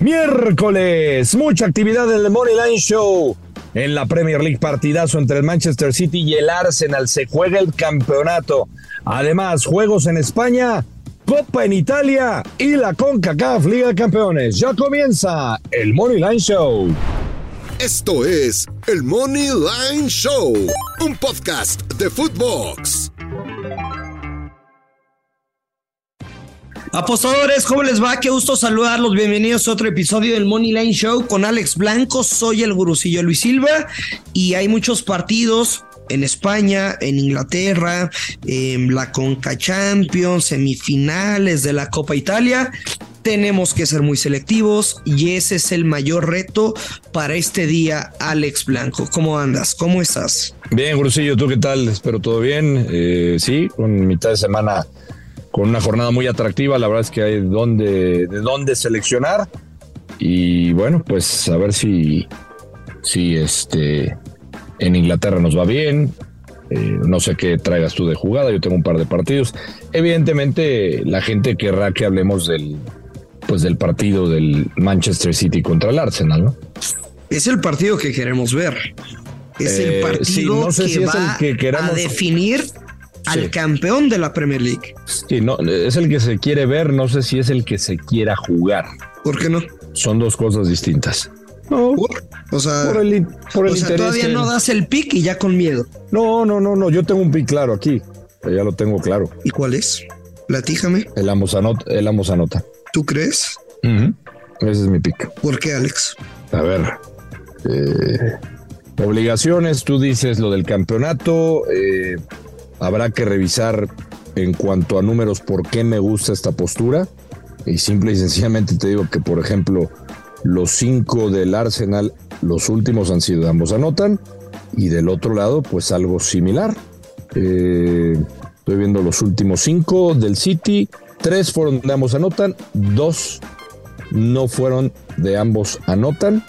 Miércoles, mucha actividad en el Money Line Show. En la Premier League partidazo entre el Manchester City y el Arsenal se juega el campeonato. Además, juegos en España, Copa en Italia y la CONCACAF Liga de Campeones. Ya comienza el Money Line Show. Esto es el Money Line Show, un podcast de Footbox. Apostadores, ¿cómo les va? Qué gusto saludarlos. Bienvenidos a otro episodio del Money Line Show con Alex Blanco. Soy el gurusillo Luis Silva y hay muchos partidos en España, en Inglaterra, en la Conca Champions, semifinales de la Copa Italia. Tenemos que ser muy selectivos y ese es el mayor reto para este día, Alex Blanco. ¿Cómo andas? ¿Cómo estás? Bien, Gurusillo, ¿tú qué tal? Espero todo bien. Eh, sí, mitad de semana con una jornada muy atractiva. La verdad es que hay donde, de dónde seleccionar. Y bueno, pues a ver si, si este, en Inglaterra nos va bien. Eh, no sé qué traigas tú de jugada. Yo tengo un par de partidos. Evidentemente, la gente querrá que hablemos del, pues del partido del Manchester City contra el Arsenal, ¿no? Es el partido que queremos ver. Es el Eh, partido sí, no sé que si es va el que queramos- a definir al Sí. campeón de la Premier League. Sí, no, es el que se quiere ver. No sé si es el que se quiera jugar. ¿Por qué no? Son dos cosas distintas. No, O sea, por el, por el o sea, interés todavía no das el pick y ya con miedo. No, no, no, no. Yo tengo un pick claro aquí. Ya lo tengo claro. ¿Y cuál es? Platíjame. El anota. El ambos anota. ¿Tú crees? Ese es mi pick. ¿Por qué, Alex? A ver. eh, obligaciones. Tú dices lo del campeonato. eh, habrá que revisar en cuanto a números por qué me gusta esta postura. Y simple y sencillamente te digo que, por ejemplo, los cinco del Arsenal, los últimos han sido ambos anotan. Y del otro lado, pues algo similar. Eh, estoy viendo los últimos cinco del City. Tres fueron de ambos anotan. Dos no fueron de ambos anotan.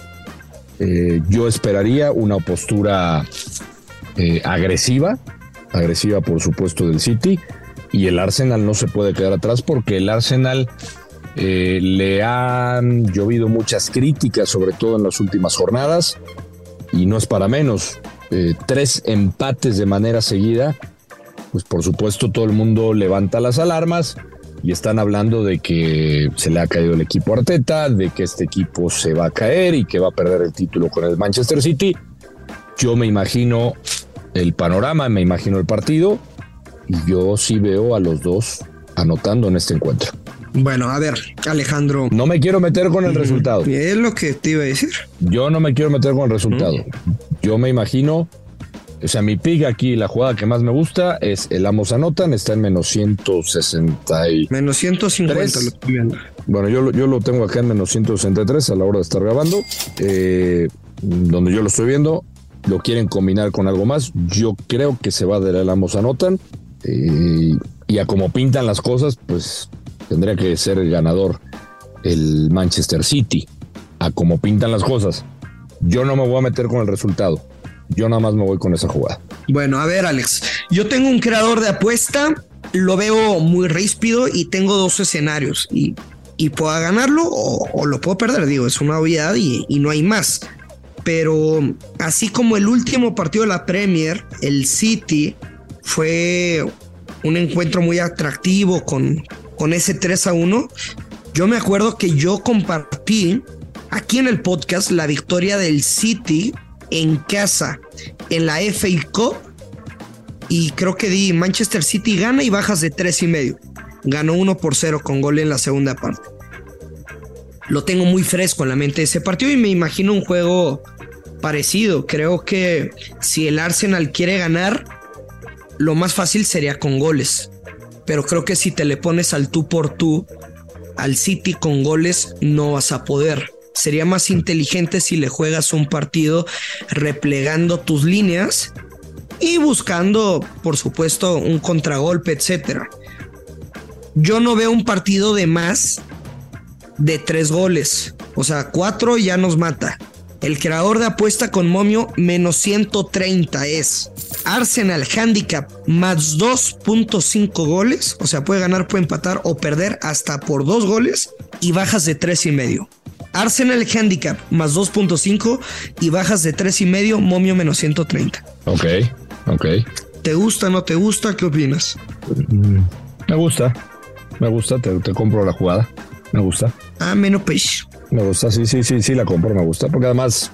Eh, yo esperaría una postura eh, agresiva, agresiva por supuesto del City, y el Arsenal no se puede quedar atrás porque el Arsenal eh, le han llovido muchas críticas, sobre todo en las últimas jornadas, y no es para menos. Eh, tres empates de manera seguida, pues por supuesto todo el mundo levanta las alarmas y están hablando de que se le ha caído el equipo Arteta, de que este equipo se va a caer y que va a perder el título con el Manchester City. Yo me imagino el panorama, me imagino el partido y yo sí veo a los dos anotando en este encuentro. Bueno, a ver, Alejandro. No me quiero meter con el resultado. Es lo que te iba a decir. Yo no me quiero meter con el resultado. Yo me imagino, o sea, mi pick aquí, la jugada que más me gusta es el Amos anotan, está en menos 160 y... Menos 150 Tres. lo estoy viendo. Bueno, yo, lo- yo lo tengo acá en menos 163 a la hora de estar grabando. Eh, donde yo lo estoy viendo, lo quieren combinar con algo más. Yo creo que se va del Amos anotan. Eh, y a como pintan las cosas, pues tendría que ser el ganador el Manchester City. A como pintan las cosas. Yo no me voy a meter con el resultado. Yo nada más me voy con esa jugada. Bueno, a ver, Alex. Yo tengo un creador de apuesta, lo veo muy ríspido y tengo dos escenarios. Y, y puedo ganarlo o, o lo puedo perder. Digo, es una obviedad y, y no hay más. Pero así como el último partido de la Premier, el City, fue un encuentro muy atractivo con, con ese 3 a 1. Yo me acuerdo que yo compartí aquí en el podcast la victoria del City en casa en la FA Cup y creo que di Manchester City gana y bajas de tres y medio. Ganó 1 por 0 con gol en la segunda parte. Lo tengo muy fresco en la mente ese partido y me imagino un juego parecido. Creo que si el Arsenal quiere ganar, lo más fácil sería con goles. Pero creo que si te le pones al tú por tú al City con goles, no vas a poder. Sería más inteligente si le juegas un partido replegando tus líneas y buscando, por supuesto, un contragolpe, etcétera. Yo no veo un partido de más de tres goles. O sea, cuatro ya nos mata. El creador de apuesta con momio menos 130 es Arsenal Handicap más 2.5 goles. O sea, puede ganar, puede empatar o perder hasta por dos goles y bajas de tres y medio. Arsenal Handicap más 2.5 y bajas de 3 y medio, momio menos 130. Ok, ok. ¿Te gusta, no te gusta? ¿Qué opinas? Me gusta, me gusta, te, te compro la jugada. Me gusta, Ah, menos peixe. Me gusta, sí, sí, sí, sí, la compro, me gusta, porque además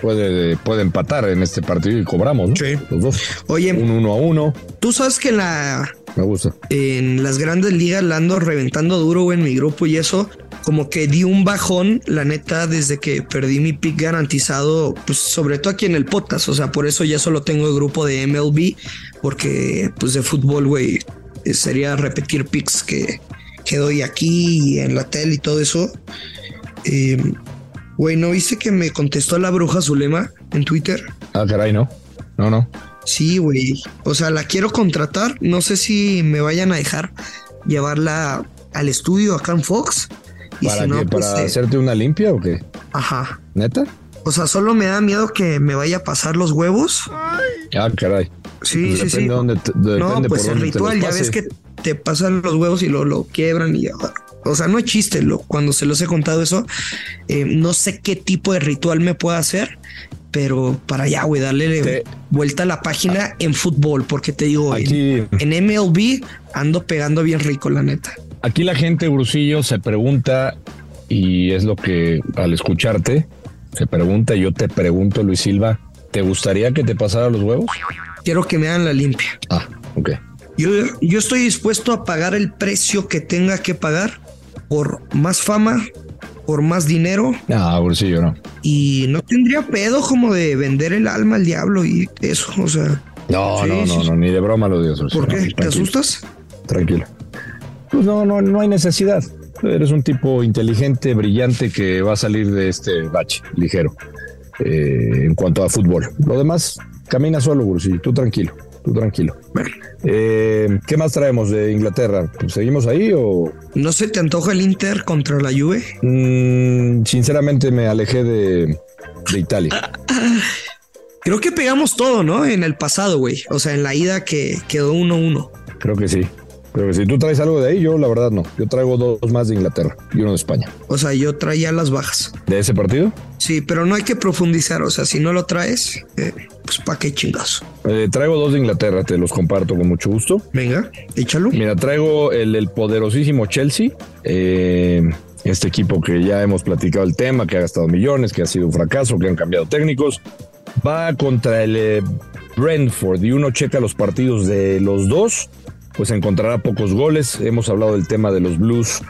puede, puede empatar en este partido y cobramos, ¿no? Sí. Los dos. Oye, Un uno a uno, tú sabes que en la me gusta. en las grandes ligas la ando reventando duro güey, en mi grupo y eso como que di un bajón, la neta, desde que perdí mi pick garantizado, pues sobre todo aquí en el podcast, o sea, por eso ya solo tengo el grupo de MLB, porque pues de fútbol, güey, eh, sería repetir picks que, que doy aquí y en la tele y todo eso. Eh, Güey, ¿no viste que me contestó la bruja Zulema en Twitter? Ah, caray, no. No, no. Sí, güey. O sea, la quiero contratar. No sé si me vayan a dejar llevarla al estudio acá en Fox. Y ¿Para si no, qué? pues. ¿Para eh, hacerte una limpia o qué? Ajá. ¿Neta? O sea, solo me da miedo que me vaya a pasar los huevos. Ah, caray. Sí, Pues sí, depende sí. dónde te- depende no, pues por el dónde ritual, ya ves que te pasan los huevos y lo, lo quiebran y ya. O sea, no es chiste, lo, cuando se los he contado eso, eh, no sé qué tipo de ritual me pueda hacer, pero para allá, güey, darle Te- vuelta a la página en fútbol, porque te digo, en- Aquí, en MLB ando pegando bien rico, la neta. aquí la gente, Brusillo, se pregunta, y es lo que al escucharte, se pregunta, yo te pregunto, Luis Silva, ¿te gustaría que te pasara los huevos? Quiero que me hagan la limpia. Ah, ok. Yo, yo estoy dispuesto a pagar el precio que tenga que pagar por más fama, por más dinero Ah, Brusillo, no. y no tendría pedo como de vender el alma al diablo y eso, o sea, No, Sí, no, no, no, ni de broma lo digo. ¿por qué? ¿Te asustas? Tranquilo. Pues no, no, no hay necesidad. Eres un tipo inteligente, brillante que va a salir de este bache ligero eh, en cuanto a fútbol. Lo demás, camina solo, Brusillo. Tú tranquilo, tú tranquilo. Bueno, Eh, ¿Qué más traemos de Inglaterra? Pues, ¿Seguimos ahí o...? ¿no se te antoja el Inter contra la Juve? Mm, sinceramente me alejé de, de Italia. Creo que pegamos todo, ¿no? En el pasado, güey. O sea, en la ida que quedó 1-1. Creo que sí. Creo que sí. ¿Tú traes algo de ahí? Yo la verdad no. Yo traigo dos más de Inglaterra y uno de España. O sea, yo traía las bajas. ¿De ese partido? Sí, pero no hay que profundizar. O sea, si no lo traes, eh, pues pa' qué chingazo. Eh, traigo dos de Inglaterra, te los comparto con mucho gusto. Venga, échalo. Mira, traigo el, el poderosísimo Chelsea. eh, este equipo que ya hemos platicado el tema, que ha gastado millones, que ha sido un fracaso, que han cambiado técnicos. Va contra el eh, Brentford y uno checa los partidos de los dos, pues encontrará pocos goles. Hemos hablado del tema de los Blues.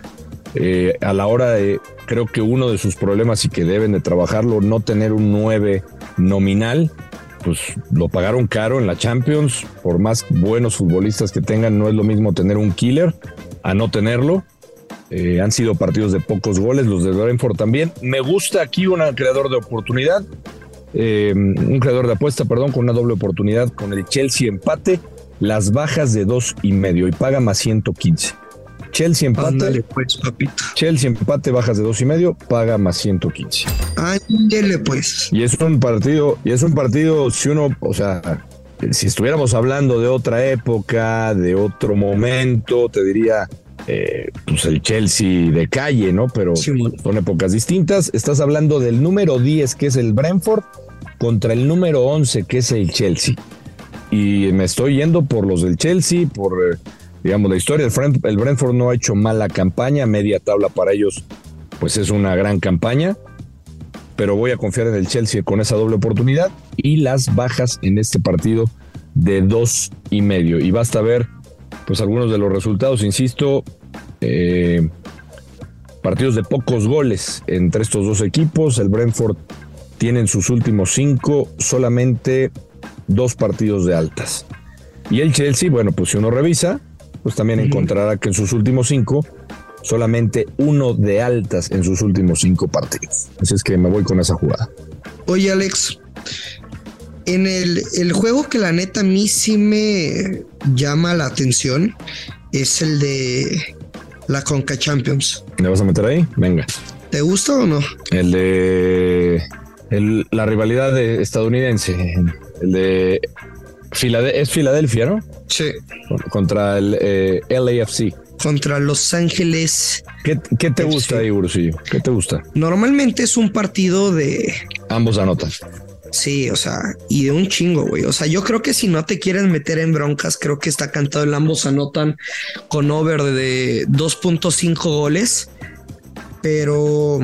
eh, a la hora de, creo que uno de sus problemas y que deben de trabajarlo, no tener un 9 nominal, pues lo pagaron caro en la Champions. Por más buenos futbolistas que tengan, no es lo mismo tener un killer a no tenerlo. Eh, han sido partidos de pocos goles, los de Brentford también. Me gusta aquí un creador de oportunidad, eh, un creador de apuesta, perdón, con una doble oportunidad con el Chelsea empate, las bajas de dos y medio y paga más 115. Chelsea empate, Ándale, pues, papito. Chelsea empate, bajas de dos y medio, paga más 115. Ándale, pues. Y es un partido, y es un partido, si uno, o sea, si estuviéramos hablando de otra época, de otro momento, te diría, eh, pues el Chelsea de calle, ¿no? Pero Sí, bueno. son épocas distintas. Estás hablando del número 10, que es el Brentford, contra el número 11, que es el Chelsea. Y me estoy yendo por los del Chelsea, por, eh, digamos, la historia. El, Fren- el Brentford no ha hecho mala campaña, media tabla para ellos, pues es una gran campaña pero voy a confiar en el Chelsea con esa doble oportunidad y las bajas en este partido de dos y medio. Y basta ver, pues algunos de los resultados, insisto, eh, partidos de pocos goles entre estos dos equipos. El Brentford tiene en sus últimos cinco solamente dos partidos de altas. Y el Chelsea, bueno, pues si uno revisa, pues también encontrará que en sus últimos cinco solamente uno de altas en sus últimos cinco partidos. Así es que me voy con esa jugada. Oye, Alex, en el, el juego que la neta a mí sí me llama la atención es el de la Conca Champions. ¿Me vas a meter ahí? Venga. ¿Te gusta o no? El de el- la rivalidad de estadounidense, el de Filade- es Filadelfia, ¿no? Sí. Contra el eh, LAFC. contra Los Ángeles. ¿Qué, te gusta ahí, Ursillo? ¿Qué te gusta? Normalmente es un partido de... Ambos anotan. Sí, o sea, y de un chingo, güey. O sea, yo creo que si no te quieren meter en broncas, creo que está cantado el ambos anotan con over de 2.5 goles. Pero,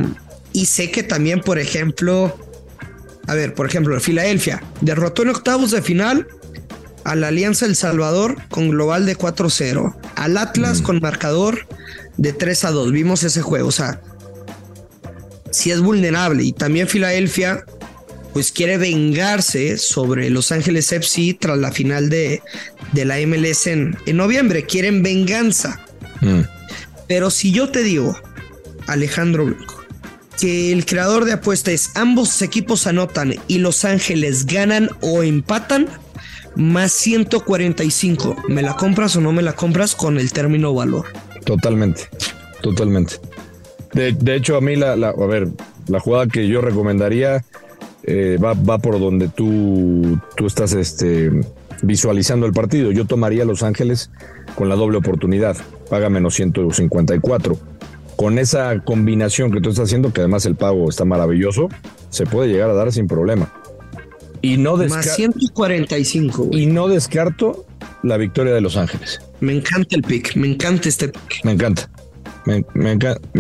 y sé que también, por ejemplo, a ver, por ejemplo, Filadelfia derrotó en octavos de final a la Alianza El Salvador con global de 4-0, al Atlas mm. con marcador de 3 a 2. Vimos ese juego, o sea, si es vulnerable y también Filadelfia pues quiere vengarse sobre Los Ángeles FC tras la final de, de la MLS en, en, noviembre, quieren venganza. Mm. Pero si yo te digo, Alejandro Blanco, que el creador de apuestas ambos equipos anotan y Los Ángeles ganan o empatan, más 145. ¿Me la compras o no me la compras con el término valor? Totalmente, totalmente. De, hecho, a mí la, a ver, la jugada que yo recomendaría eh, va, va, por donde tú, tú estás este, visualizando el partido. Yo tomaría Los Ángeles con la doble oportunidad, paga menos 154. Con esa combinación que tú estás haciendo, que además el pago está maravilloso, se puede llegar a dar sin problema. Y no Más 145. Y no descarto la victoria de Los Ángeles. Me encanta el pick, me encanta este pick. Me encanta. Me,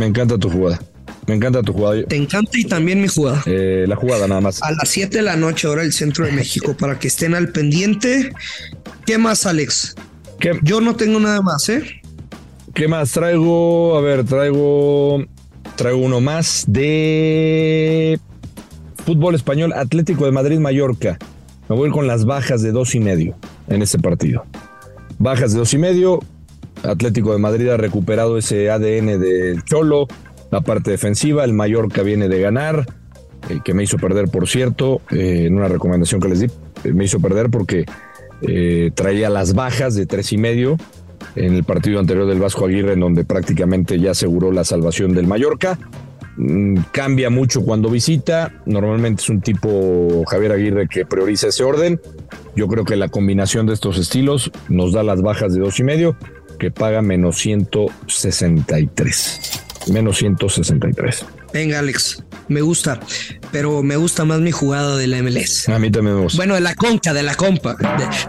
encanta tu jugada. Me encanta tu jugada. Te encanta y también mi jugada. Eh, la jugada nada más. A las 7 de la noche, ahora el centro de México, para que estén al pendiente. ¿Qué más, Alex? Yo no tengo nada más, ¿eh? ¿Qué más traigo? A ver, traigo. Traigo uno más de Fútbol español, Atlético de Madrid, Mallorca. Me voy con las bajas de dos y medio en ese partido. Bajas de dos y medio. Atlético de Madrid ha recuperado ese ADN del Cholo, la parte defensiva. El Mallorca viene de ganar, el que me hizo perder, por cierto, eh, en una recomendación que les di, eh, me hizo perder porque eh, traía las bajas de tres y medio en el partido anterior del Vasco Aguirre, en donde prácticamente ya aseguró la salvación del Mallorca. Mm, cambia mucho cuando visita. Normalmente es un tipo Javier Aguirre que prioriza ese orden. Yo creo que la combinación de estos estilos nos da las bajas de dos y medio, que paga menos 163. Menos 163. Venga, Alex, me gusta, pero me gusta más mi jugada de la MLS. A mí también me gusta. Bueno, de la conca, de la compa,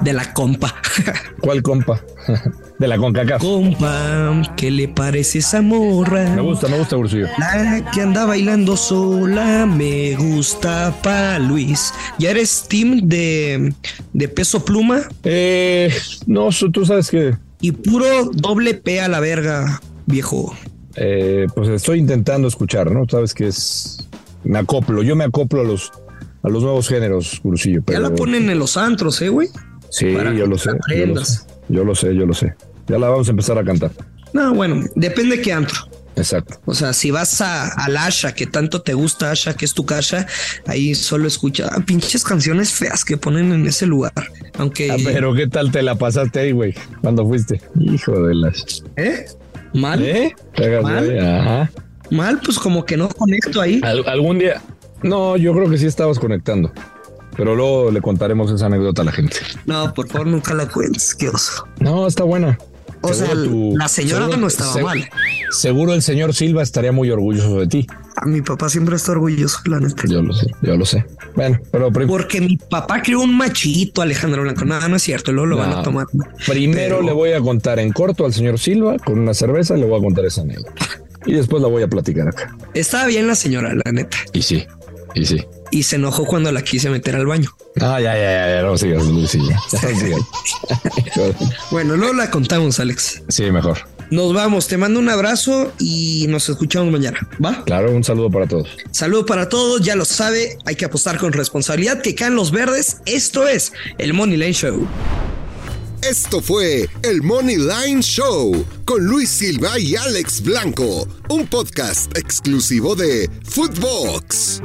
de, la compa. ¿Cuál compa? de la CONCACAF. Compa, ¿qué le parece esa morra? Me gusta, me gusta, Ursillo. La que anda bailando sola, me gusta pa' Luis. ¿Ya eres team de, de peso pluma? Eh, no, tú sabes que... Y puro doble P a la verga, viejo. Eh, pues estoy intentando escuchar, ¿no? Sabes que es. Me acoplo, yo me acoplo a los, a los nuevos géneros, Cursillo. Ya la ponen en los antros, ¿eh, güey? Sí, yo lo, sé, yo lo sé. Yo lo sé, Ya la vamos a empezar a cantar. No, bueno, depende de qué antro. Exacto. O sea, si vas a, al Asha, que tanto te gusta Asha, que es tu casa, ahí solo escucha pinches canciones feas que ponen en ese lugar. Aunque. Ah, pero ¿qué tal te la pasaste ahí, güey? Cuando fuiste. Hijo de las. ¿Eh? Mal. ¿Eh? Mal. Ajá. Mal, pues como que no conecto ahí. algún día. No, yo creo que sí estabas conectando. Pero luego le contaremos esa anécdota a la gente. No, por favor, nunca la cuentes. Qué oso. No, está buena. O sea, la señora no estaba mal. Seguro el señor Silva estaría muy orgulloso de ti. A mi papá siempre está orgulloso, la neta. Yo lo sé, yo lo sé. Bueno, pero porque mi papá creó un machito, Alejandro Blanco. Nada, no es cierto, luego lo van a tomar. Primero le voy a contar en corto al señor Silva con una cerveza, le voy a contar esa anécdota. Y después la voy a platicar acá. Estaba bien la señora, la neta. Y sí, y sí y se enojó cuando la quise meter al baño. Ah, ya, ya, ya, no sigas, bueno, luego la contamos, Alex. Sí, mejor. Nos vamos, te mando un abrazo y nos escuchamos mañana, ¿va? Claro, un saludo para todos. Saludo para todos, ya lo sabe, hay que apostar con responsabilidad, que caen los verdes. Esto es el Money Line Show. Esto fue el Money Line Show con Luis Silva y Alex Blanco, un podcast exclusivo de Footbox.